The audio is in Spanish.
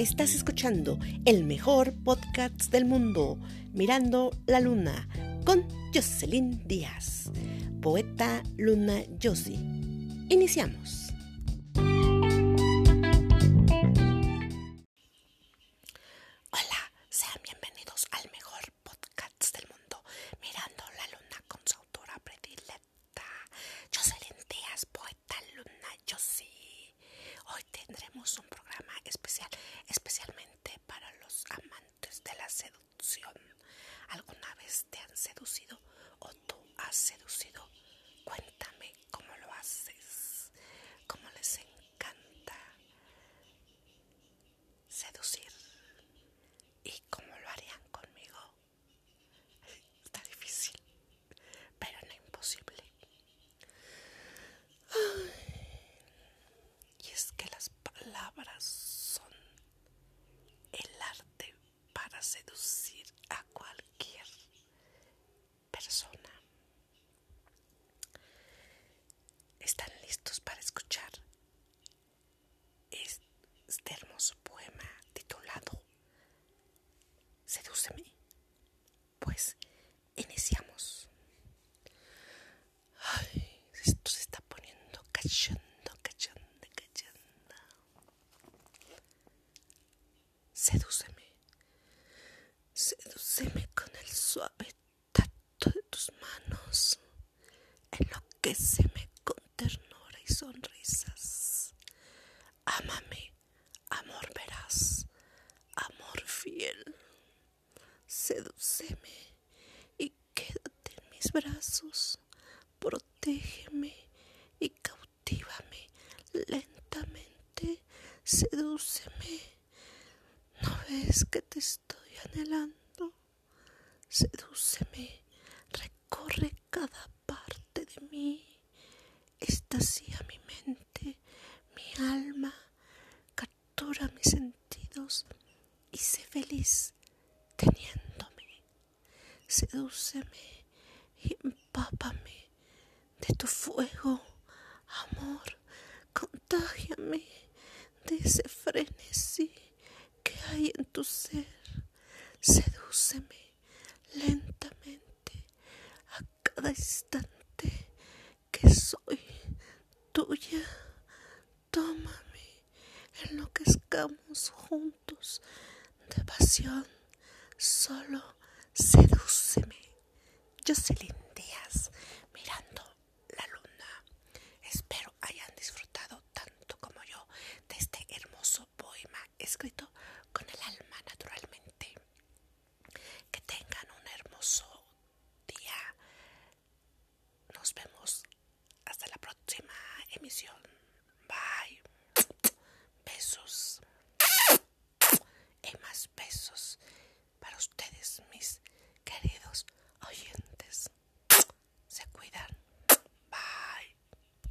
Estás escuchando el mejor podcast del mundo, Mirando la Luna, con Jocelyn Díaz, poeta Luna Josie. Iniciamos. Seducido o tú has seducido? Listos para escuchar este hermoso poema titulado Sedúceme? Pues iniciamos. Ay, esto se está poniendo cachondo, cachondo, cachondo. Sedúceme. Sedúceme con el suave tacto de tus manos. Enloquéceme con ternura y sonrisas. Ámame, amor veraz, amor fiel. Sedúceme y quédate en mis brazos. Protégeme y cautívame lentamente. Sedúceme. ¿No ves que te estoy anhelando? Sedúceme. Recorre cada parte de mí. Estasía mi mente, mi alma. Captura mis sentidos y sé feliz teniéndome. Sedúceme y empápame de tu fuego, amor. Contágiame de ese frenesí que hay en tu ser. Sedúceme lentamente a cada instante que soy tuya. Tómame, enloquezcamos juntos de pasión. Solo sedúceme. Jocelyn Díaz, mirando la luna. Espero hayan disfrutado tanto como yo de este hermoso poema escrito con el alma naturalmente. Que tengan un hermoso día. Nos vemos hasta la próxima emisión. queridos oyentes.